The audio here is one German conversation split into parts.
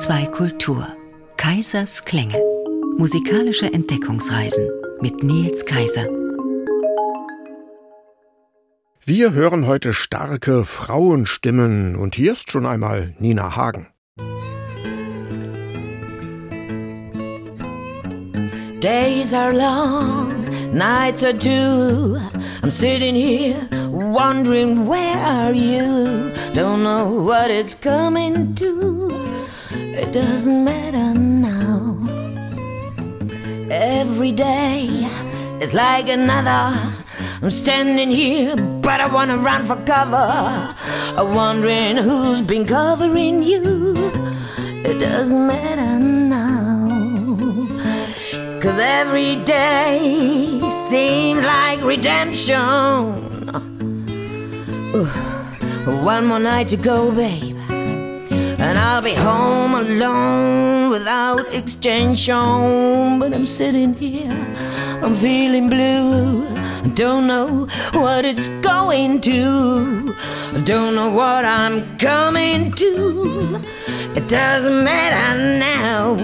HR2 Kultur. Kaisers Klänge. Musikalische Entdeckungsreisen mit Nils Kaiser. Wir hören heute starke Frauenstimmen und hier ist schon einmal Nina Hagen. Days are long, nights are too. I'm sitting here wondering where are you? Don't know what it's coming to. It doesn't matter now. Every day is like another. I'm standing here, but I wanna run for cover. I'm wondering who's been covering you. It doesn't matter now. Cause every day seems like redemption. One more night to go, babe. I'll be home alone without extension. But I'm sitting here, I'm feeling blue. I don't know what it's going to. I don't know what I'm coming to. It doesn't matter now.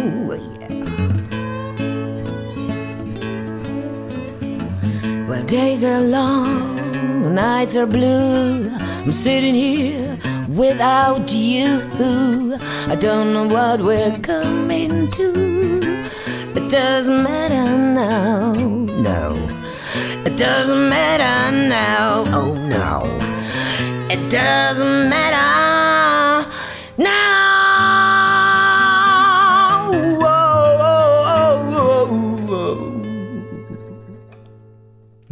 Well, days are long, the nights are blue. I'm sitting here without you. I don't know what we're coming to. It doesn't matter now, no. It doesn't matter now, oh no. It doesn't matter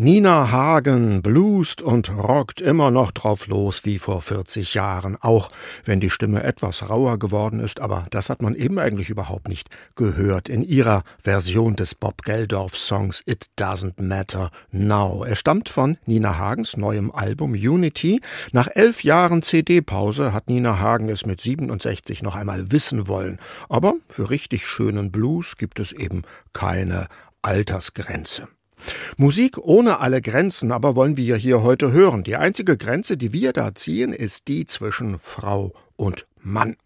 Nina Hagen bluest und rockt immer noch drauf los wie vor 40 Jahren, auch wenn die Stimme etwas rauer geworden ist, aber das hat man eben eigentlich überhaupt nicht gehört in ihrer Version des Bob Geldorf Songs It Doesn't Matter Now. Er stammt von Nina Hagens neuem Album Unity. Nach elf Jahren CD-Pause hat Nina Hagen es mit 67 noch einmal wissen wollen. Aber für richtig schönen Blues gibt es eben keine Altersgrenze. Musik ohne alle Grenzen aber wollen wir hier heute hören. Die einzige Grenze, die wir da ziehen, ist die zwischen Frau und Mann.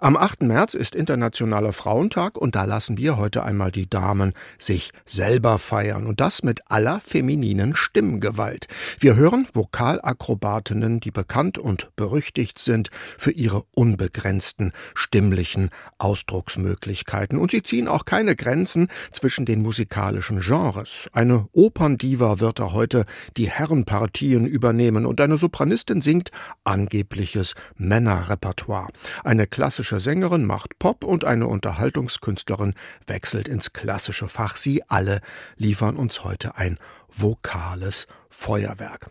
Am 8. März ist Internationaler Frauentag und da lassen wir heute einmal die Damen sich selber feiern und das mit aller femininen Stimmgewalt. Wir hören Vokalakrobatinnen, die bekannt und berüchtigt sind für ihre unbegrenzten stimmlichen Ausdrucksmöglichkeiten und sie ziehen auch keine Grenzen zwischen den musikalischen Genres. Eine Operndiva wird da heute die Herrenpartien übernehmen und eine Sopranistin singt angebliches Männerrepertoire. Eine klassische Sängerin macht Pop und eine Unterhaltungskünstlerin wechselt ins klassische Fach. Sie alle liefern uns heute ein vokales Feuerwerk.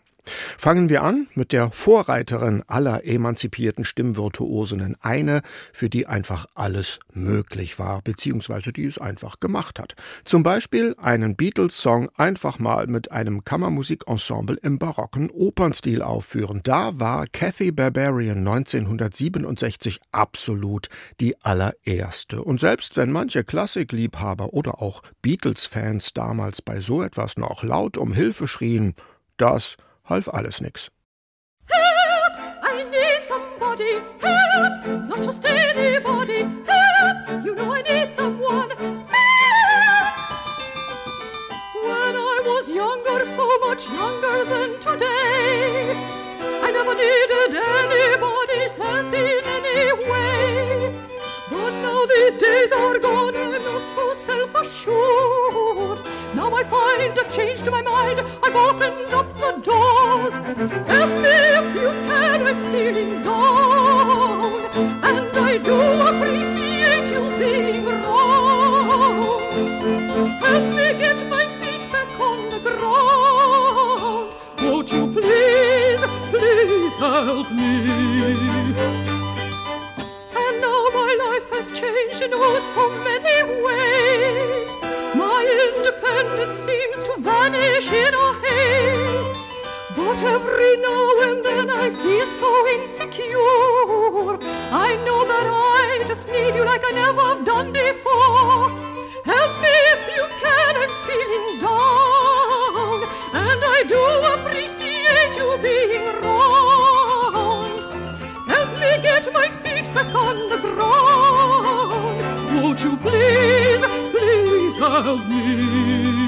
Fangen wir an mit der Vorreiterin aller emanzipierten Stimmvirtuosinnen, eine, für die einfach alles möglich war, beziehungsweise die es einfach gemacht hat. Zum Beispiel einen Beatles-Song einfach mal mit einem Kammermusikensemble im barocken Opernstil aufführen. Da war Kathy Barbarian 1967 absolut die allererste. Und selbst wenn manche Klassikliebhaber oder auch Beatles-Fans damals bei so etwas noch laut um Hilfe schrien, das half alles nix. Help! I need somebody! Help! Not just anybody! Help! You know I need someone! Help! When I was younger, so much younger than today, I never needed anybody's help these days are gone, I'm not so self-assured. Now I find I've changed my mind, I've opened up the doors. Help me if you can, I'm feeling down. And I do appreciate you being wrong. Help me get my feet back on the ground. Won't you please, please help me? Life has changed in oh so many ways. My independence seems to vanish in a haze. But every now and then I feel so insecure. I know that I just need you like I never have done before. Help me if you can, I'm feeling down. And I do appreciate you being wrong. back on the ground. Won't you please, please help me?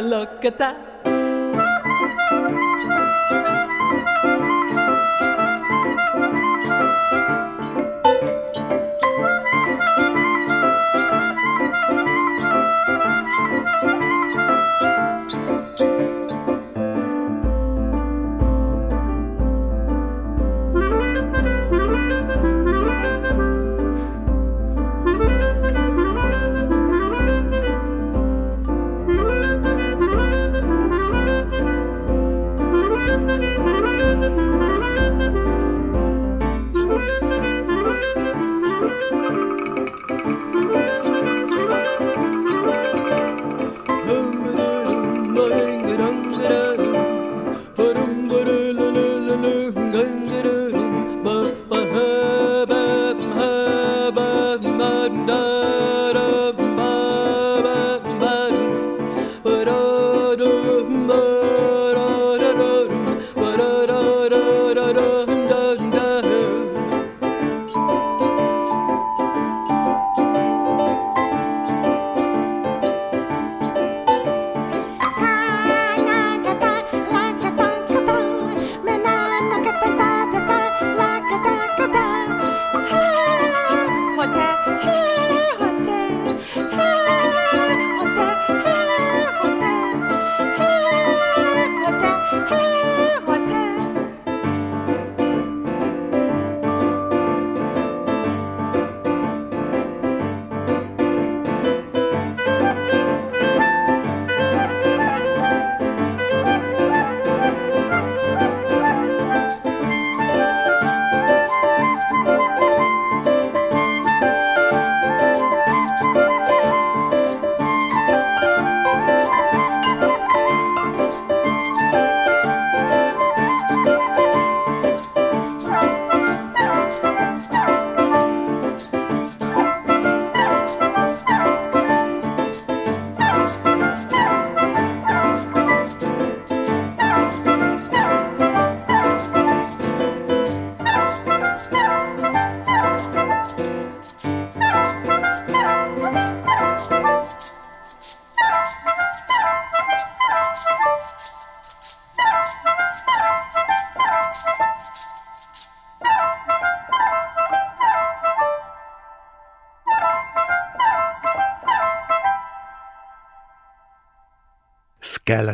Look at that.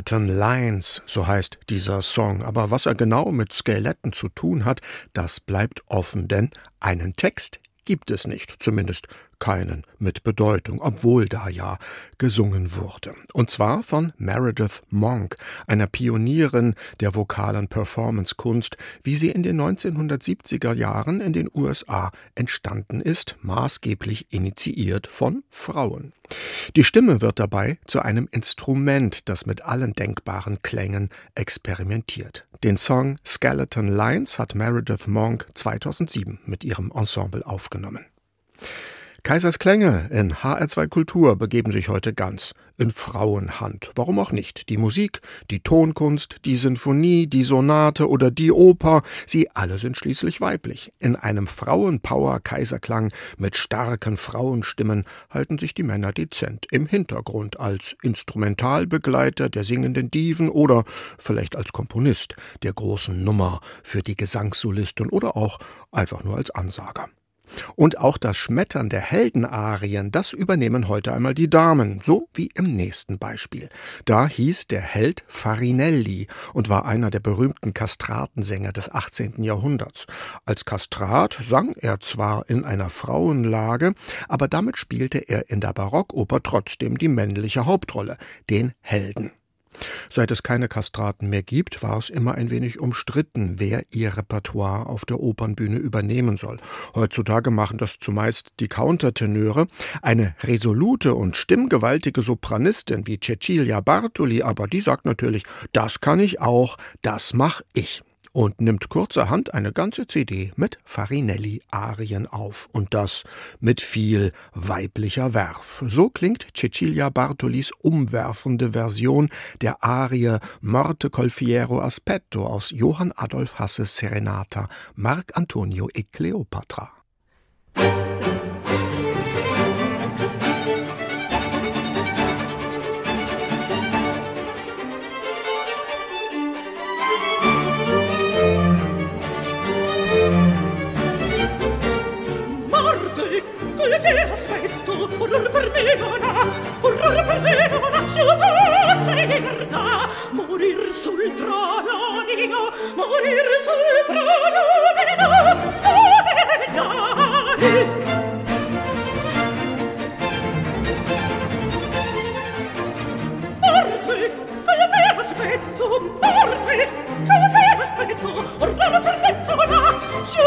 Skeleton Lines, so heißt dieser Song. Aber was er genau mit Skeletten zu tun hat, das bleibt offen, denn einen Text gibt es nicht, zumindest keinen mit Bedeutung, obwohl da ja gesungen wurde. Und zwar von Meredith Monk, einer Pionierin der vokalen Performance-Kunst, wie sie in den 1970er Jahren in den USA entstanden ist, maßgeblich initiiert von Frauen. Die Stimme wird dabei zu einem Instrument, das mit allen denkbaren Klängen experimentiert. Den Song Skeleton Lines hat Meredith Monk 2007 mit ihrem Ensemble aufgenommen. Kaisers Klänge in HR2 Kultur begeben sich heute ganz in Frauenhand. Warum auch nicht? Die Musik, die Tonkunst, die Sinfonie, die Sonate oder die Oper, sie alle sind schließlich weiblich. In einem Frauenpower-Kaiserklang mit starken Frauenstimmen halten sich die Männer dezent im Hintergrund als Instrumentalbegleiter der singenden Diven oder vielleicht als Komponist der großen Nummer für die Gesangssolistin oder auch einfach nur als Ansager. Und auch das Schmettern der Heldenarien, das übernehmen heute einmal die Damen, so wie im nächsten Beispiel. Da hieß der Held Farinelli und war einer der berühmten Kastratensänger des 18. Jahrhunderts. Als Kastrat sang er zwar in einer Frauenlage, aber damit spielte er in der Barockoper trotzdem die männliche Hauptrolle, den Helden. Seit es keine Kastraten mehr gibt, war es immer ein wenig umstritten, wer ihr Repertoire auf der Opernbühne übernehmen soll. Heutzutage machen das zumeist die Countertenöre. Eine resolute und stimmgewaltige Sopranistin wie Cecilia Bartoli, aber die sagt natürlich, das kann ich auch, das mach ich und nimmt kurzerhand eine ganze CD mit Farinelli-Arien auf. Und das mit viel weiblicher Werf. So klingt Cecilia Bartolis umwerfende Version der Arie Morte col fiero aspetto aus Johann Adolf Hasses Serenata Marc Antonio e Cleopatra. breve aspetto orrore per me non ha orrore per me non ha ciò se libertà morir sul trono mio morir sul trono mio dove dare morte come vero aspetto morte che vero aspetto orrore per me non ha ciò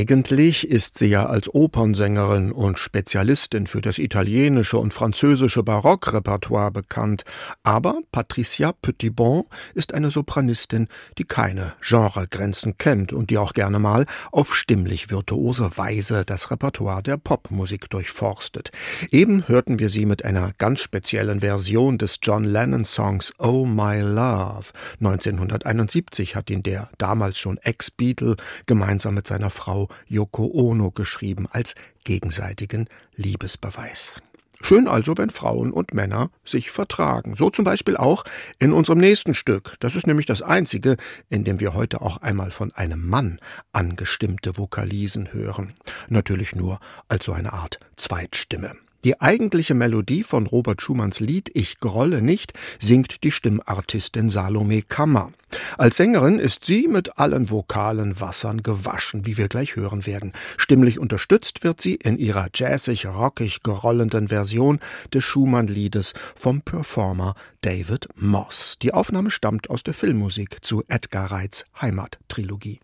Eigentlich ist sie ja als Opernsängerin und Spezialistin für das italienische und französische Barockrepertoire bekannt, aber Patricia Petitbon ist eine Sopranistin, die keine Genregrenzen kennt und die auch gerne mal auf stimmlich virtuose Weise das Repertoire der Popmusik durchforstet. Eben hörten wir sie mit einer ganz speziellen Version des John Lennon Songs Oh My Love. 1971 hat ihn der damals schon Ex-Beatle gemeinsam mit seiner Frau Yoko Ono geschrieben als gegenseitigen Liebesbeweis. Schön also, wenn Frauen und Männer sich vertragen. So zum Beispiel auch in unserem nächsten Stück. Das ist nämlich das einzige, in dem wir heute auch einmal von einem Mann angestimmte Vokalisen hören. Natürlich nur als so eine Art Zweitstimme. Die eigentliche Melodie von Robert Schumanns Lied Ich grolle nicht singt die Stimmartistin Salome Kammer. Als Sängerin ist sie mit allen vokalen Wassern gewaschen, wie wir gleich hören werden. Stimmlich unterstützt wird sie in ihrer jazzig-rockig grollenden Version des Schumann-Liedes vom Performer David Moss. Die Aufnahme stammt aus der Filmmusik zu Edgar Reitz Heimattrilogie.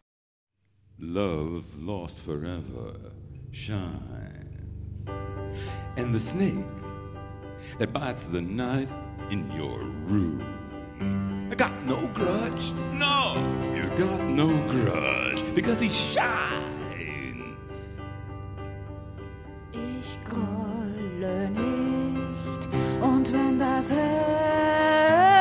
Love lost forever shines. And the snake that bites the night in your room. I got no grudge. No, he's got no grudge because he shines. Ich grolle nicht und wenn das Herz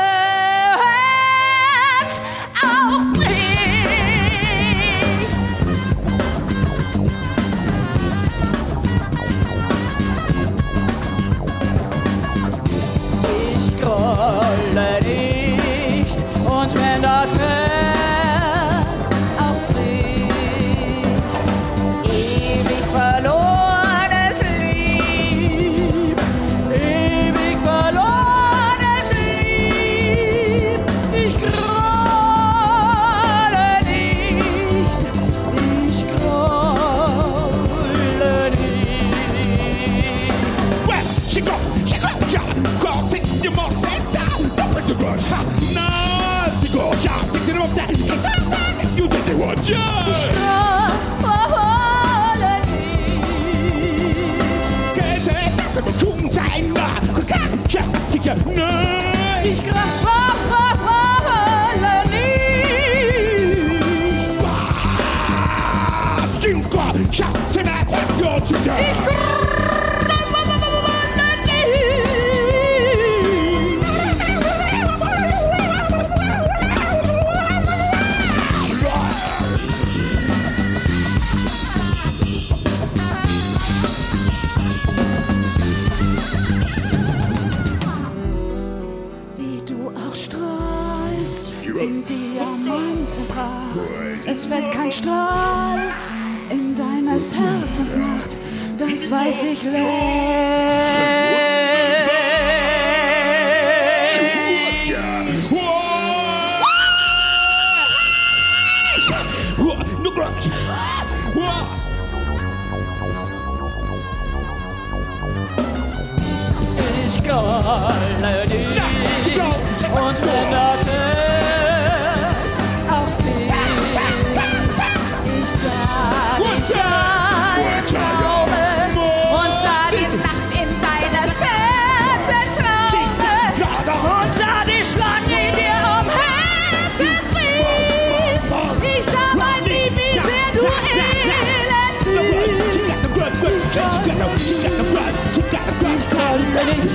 des Wildes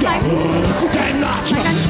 trägt und auf den weißen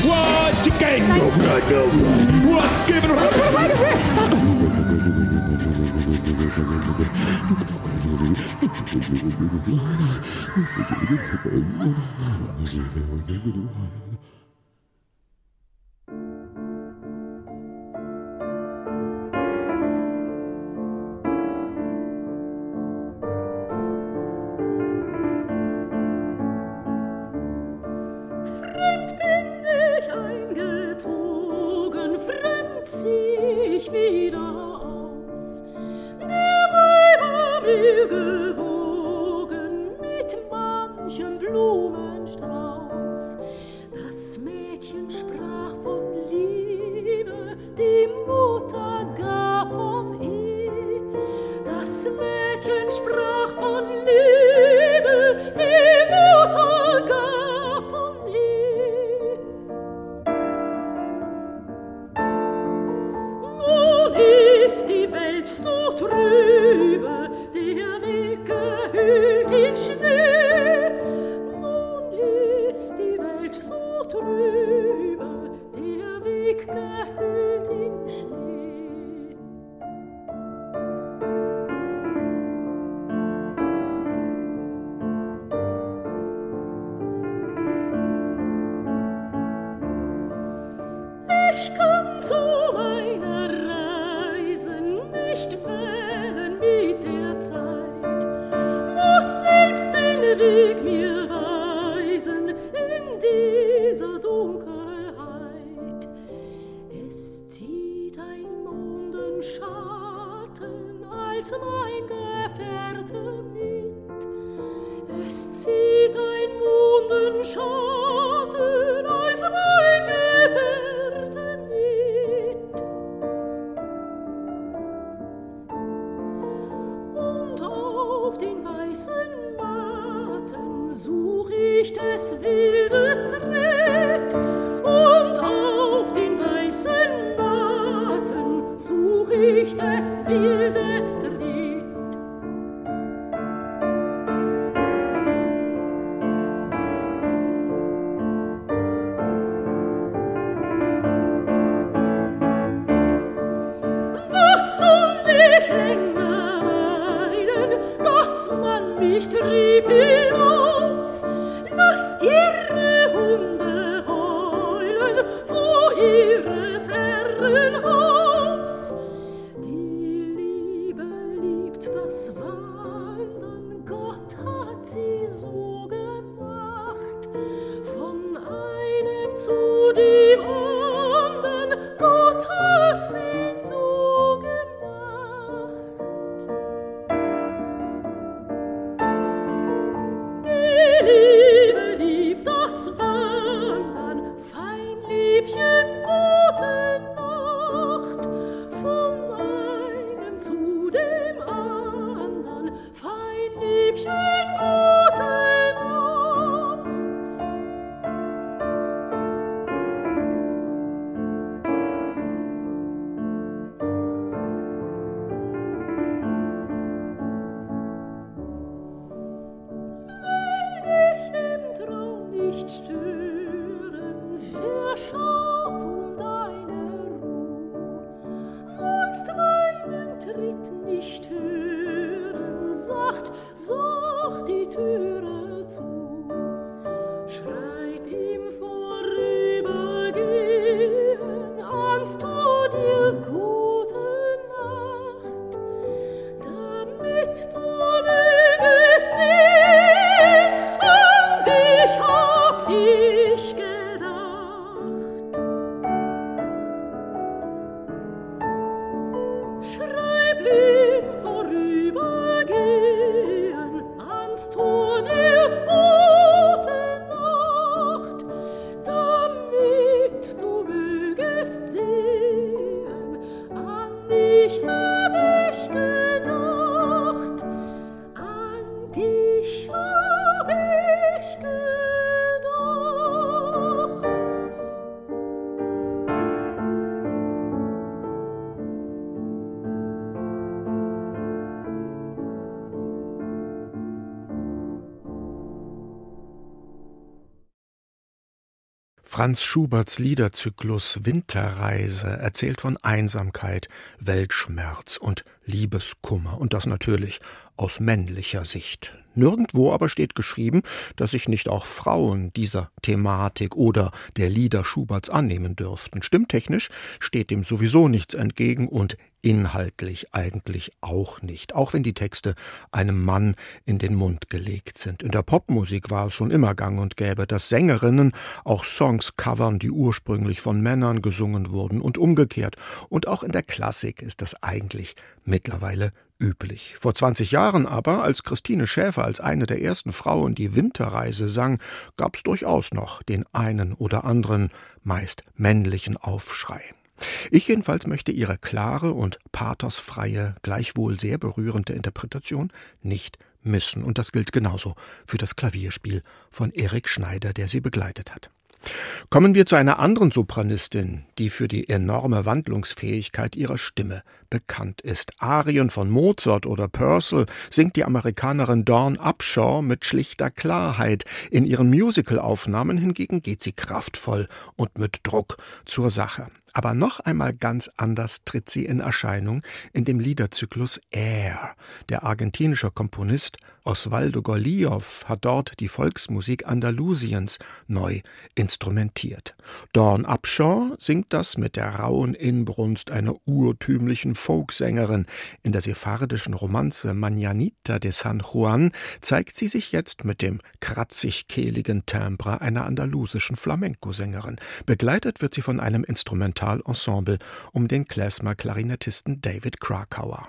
Franz Schuberts Liederzyklus Winterreise erzählt von Einsamkeit, Weltschmerz und Liebeskummer und das natürlich aus männlicher Sicht. Nirgendwo aber steht geschrieben, dass sich nicht auch Frauen dieser Thematik oder der Lieder Schuberts annehmen dürften. Stimmtechnisch steht dem sowieso nichts entgegen und inhaltlich eigentlich auch nicht, auch wenn die Texte einem Mann in den Mund gelegt sind. In der Popmusik war es schon immer gang und gäbe, dass Sängerinnen auch Songs covern, die ursprünglich von Männern gesungen wurden und umgekehrt. Und auch in der Klassik ist das eigentlich mittlerweile üblich. Vor 20 Jahren aber, als Christine Schäfer als eine der ersten Frauen die Winterreise sang, gab es durchaus noch den einen oder anderen, meist männlichen Aufschrei. Ich jedenfalls möchte ihre klare und pathosfreie, gleichwohl sehr berührende Interpretation nicht missen. Und das gilt genauso für das Klavierspiel von Erik Schneider, der sie begleitet hat. Kommen wir zu einer anderen Sopranistin, die für die enorme Wandlungsfähigkeit ihrer Stimme bekannt ist. Arien von Mozart oder Purcell singt die Amerikanerin Dawn Upshaw mit schlichter Klarheit. In ihren Musicalaufnahmen hingegen geht sie kraftvoll und mit Druck zur Sache. Aber noch einmal ganz anders tritt sie in Erscheinung in dem Liederzyklus Air. Der argentinische Komponist Osvaldo Golijov hat dort die Volksmusik Andalusiens neu instrumentiert. Dawn Upshaw singt das mit der rauen Inbrunst einer urtümlichen Folksängerin. In der sephardischen Romanze Mañanita de San Juan zeigt sie sich jetzt mit dem kratzig-kehligen Timbre einer andalusischen Flamenco-Sängerin. Begleitet wird sie von einem Instrumentalensemble um den Klezmer-Klarinettisten David Krakauer.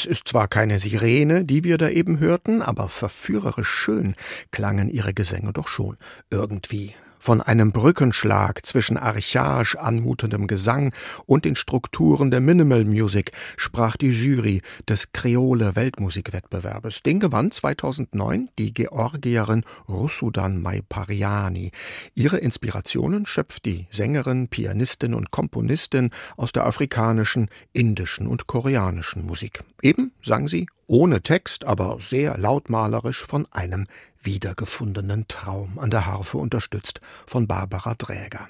es ist zwar keine Sirene, die wir da eben hörten, aber verführerisch schön klangen ihre Gesänge doch schon. Irgendwie von einem Brückenschlag zwischen archaisch anmutendem Gesang und den Strukturen der Minimal Music sprach die Jury des Kreole Weltmusikwettbewerbes. Den gewann 2009 die Georgierin Russudan Maipariani. Ihre Inspirationen schöpft die Sängerin, Pianistin und Komponistin aus der afrikanischen, indischen und koreanischen Musik. Eben sang sie ohne Text, aber sehr lautmalerisch von einem wiedergefundenen Traum an der Harfe unterstützt von Barbara Dräger.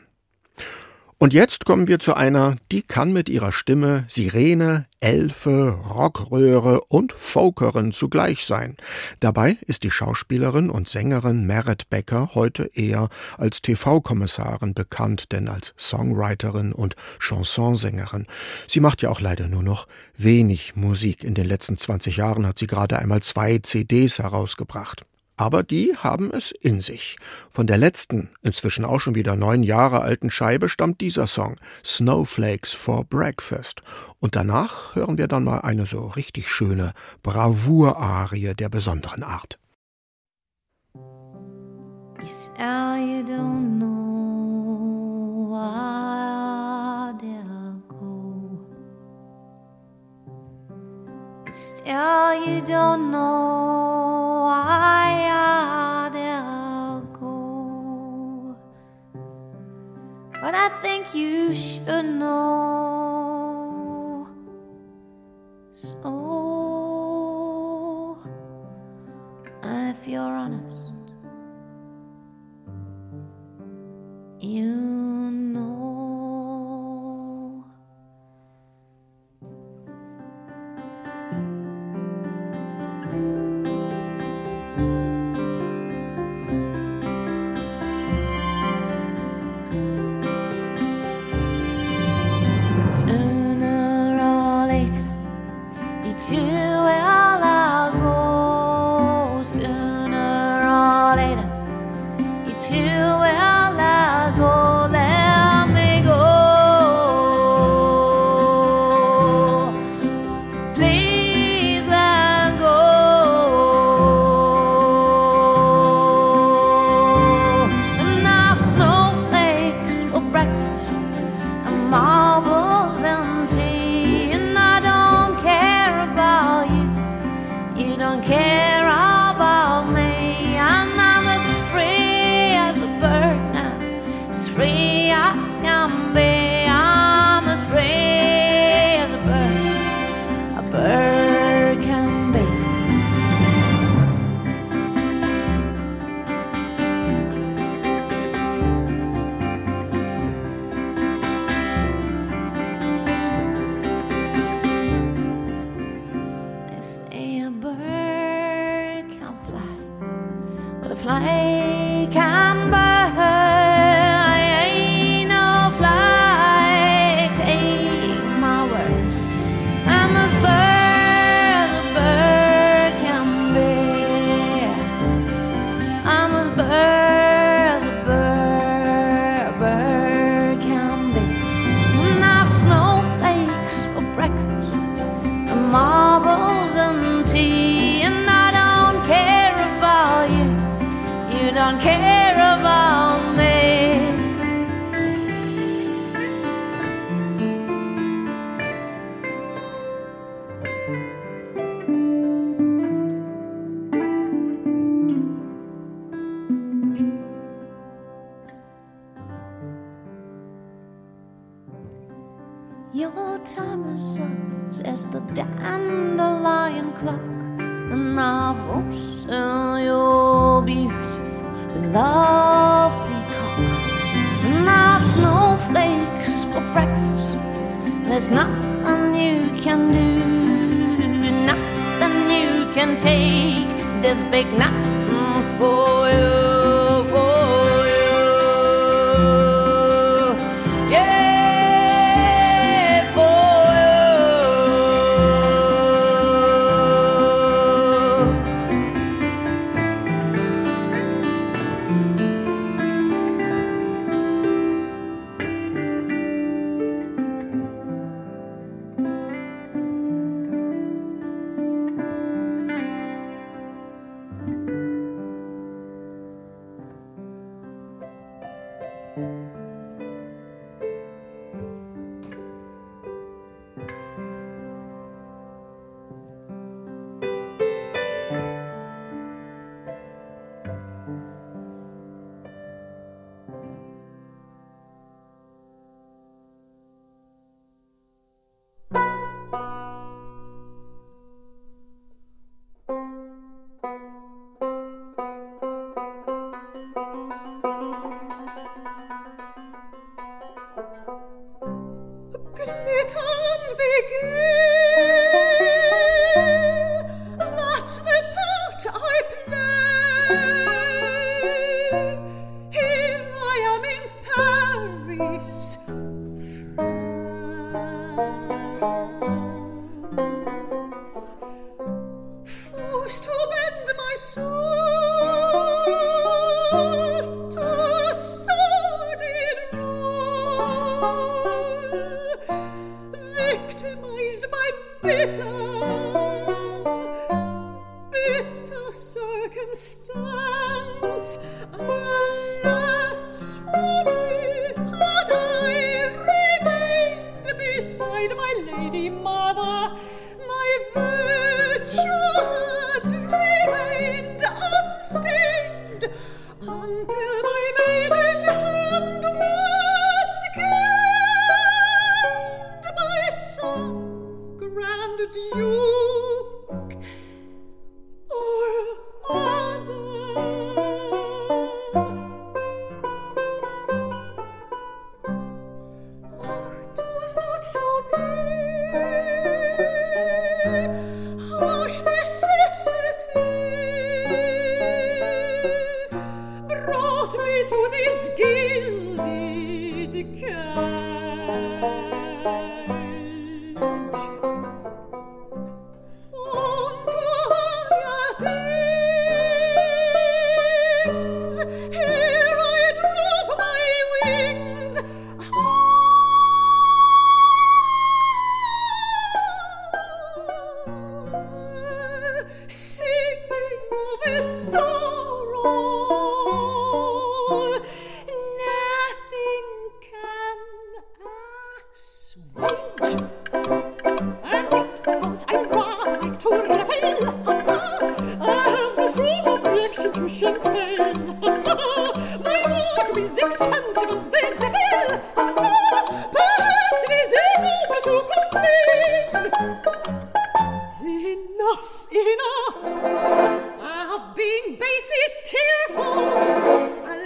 Und jetzt kommen wir zu einer, die kann mit ihrer Stimme Sirene, Elfe, Rockröhre und Folkerin zugleich sein. Dabei ist die Schauspielerin und Sängerin Meret Becker heute eher als TV-Kommissarin bekannt, denn als Songwriterin und Chansonsängerin. Sie macht ja auch leider nur noch wenig Musik. In den letzten 20 Jahren hat sie gerade einmal zwei CDs herausgebracht aber die haben es in sich. Von der letzten, inzwischen auch schon wieder neun Jahre alten Scheibe stammt dieser Song Snowflakes for Breakfast. Und danach hören wir dann mal eine so richtig schöne Bravour-Arie der besonderen Art. Still you don't know why I Still you don't know why I'd go. but I think you should know. So, if you're honest, you.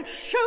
Show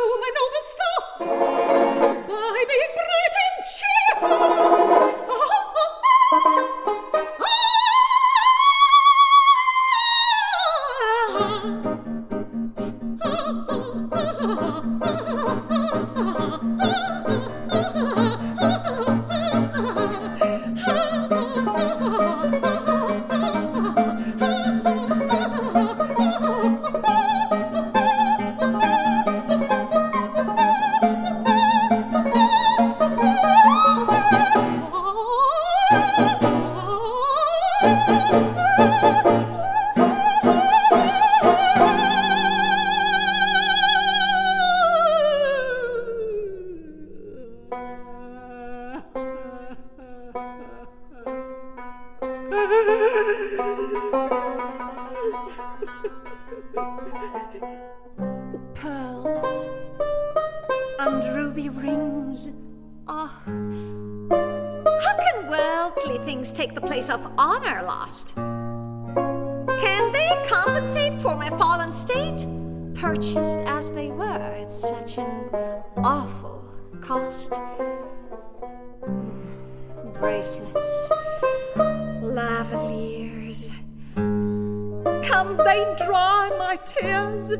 tears?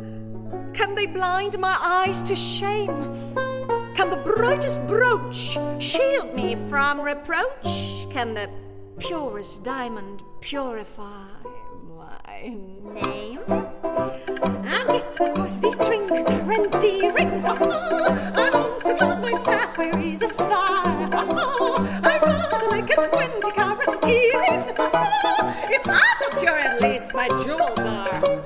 Can they blind my eyes to shame? Can the brightest brooch shield me from reproach? Can the purest diamond purify my name? And of course, these strings are endearing. I'm also glad my sapphire is a star. I rather like a twenty carat earring. If I'm not pure, at least my jewels are.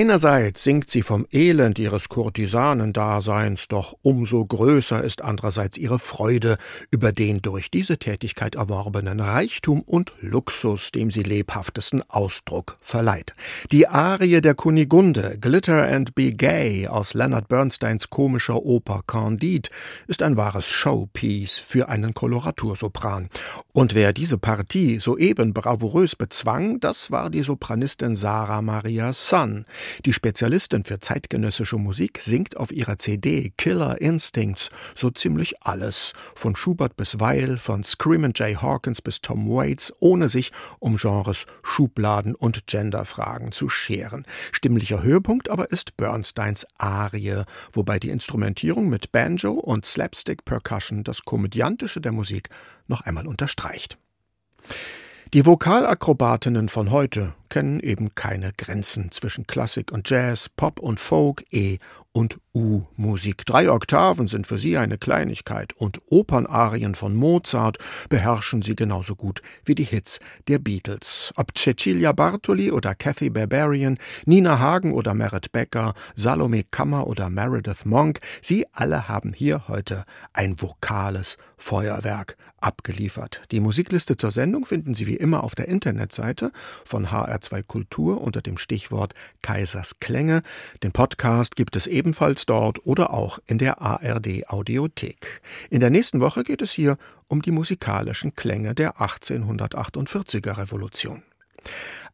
Einerseits singt sie vom Elend ihres Kurtisanendaseins, doch umso größer ist andererseits ihre Freude über den durch diese Tätigkeit erworbenen Reichtum und Luxus, dem sie lebhaftesten Ausdruck verleiht. Die Arie der Kunigunde, Glitter and Be Gay aus Leonard Bernsteins komischer Oper Candide, ist ein wahres Showpiece für einen Koloratursopran. Und wer diese Partie soeben bravourös bezwang, das war die Sopranistin Sarah Maria Sun. Die Spezialistin für zeitgenössische Musik singt auf ihrer CD Killer Instincts so ziemlich alles, von Schubert bis Weil, von Screamin' Jay Hawkins bis Tom Waits, ohne sich um Genres, Schubladen und Genderfragen zu scheren. Stimmlicher Höhepunkt aber ist Bernsteins Arie, wobei die Instrumentierung mit Banjo und Slapstick Percussion das Komödiantische der Musik noch einmal unterstreicht. Die Vokalakrobatinnen von heute kennen eben keine Grenzen zwischen Klassik und Jazz, Pop und Folk, E- und U-Musik. Drei Oktaven sind für sie eine Kleinigkeit und Opernarien von Mozart beherrschen sie genauso gut wie die Hits der Beatles. Ob Cecilia Bartoli oder Kathy Barbarian, Nina Hagen oder Merit Becker, Salome Kammer oder Meredith Monk, sie alle haben hier heute ein vokales Feuerwerk abgeliefert. Die Musikliste zur Sendung finden Sie wie immer auf der Internetseite von HR2 Kultur unter dem Stichwort Kaisers Klänge. Den Podcast gibt es ebenfalls dort oder auch in der ARD Audiothek. In der nächsten Woche geht es hier um die musikalischen Klänge der 1848er Revolution.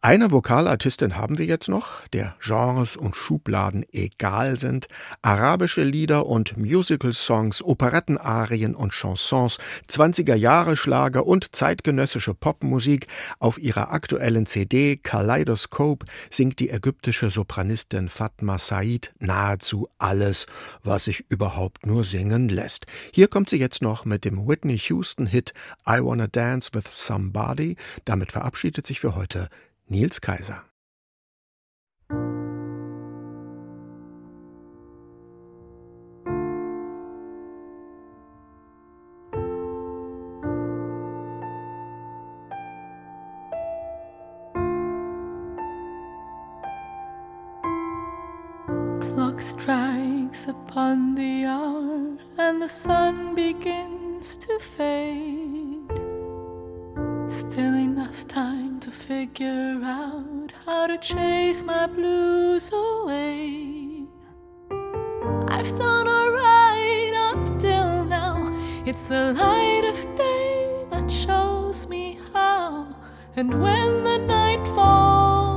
Eine Vokalartistin haben wir jetzt noch, der Genres und Schubladen egal sind. Arabische Lieder und Musical-Songs, Operettenarien und Chansons, 20er Jahre Schlager und zeitgenössische Popmusik. Auf ihrer aktuellen CD Kaleidoscope singt die ägyptische Sopranistin Fatma Said nahezu alles, was sich überhaupt nur singen lässt. Hier kommt sie jetzt noch mit dem Whitney Houston-Hit I Wanna Dance with Somebody. Damit verabschiedet sich für heute Nils Kaiser. Clock strikes upon the hour, and the sun begins to fade. Still enough time to figure out how to chase my blues away. I've done alright up till now. It's the light of day that shows me how, and when the night falls.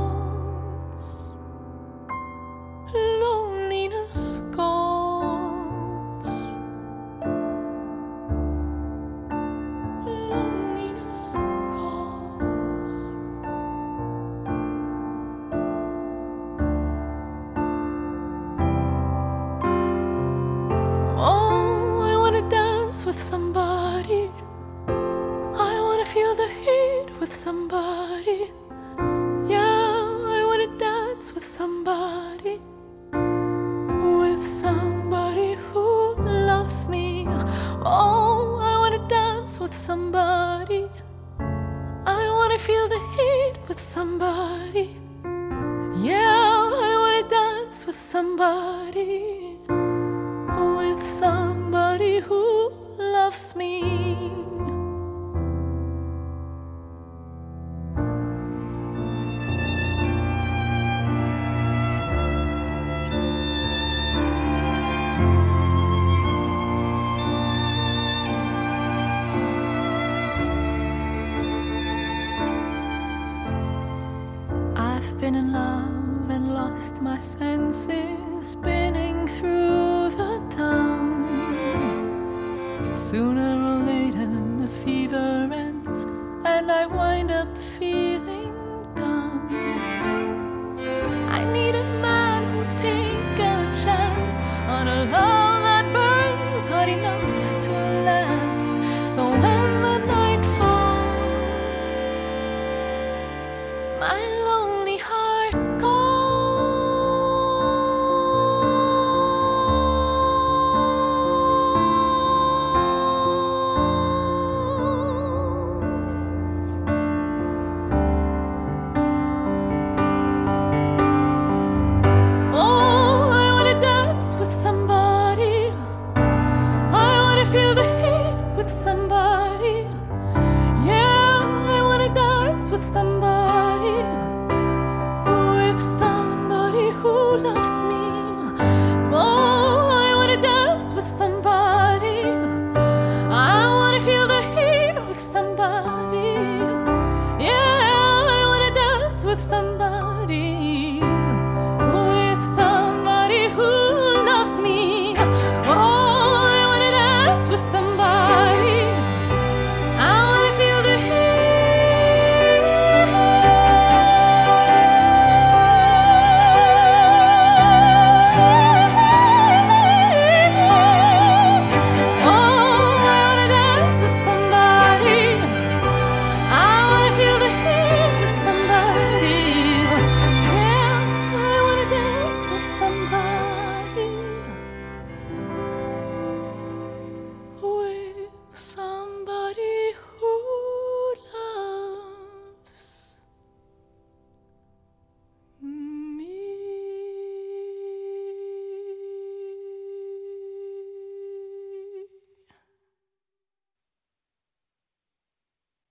my love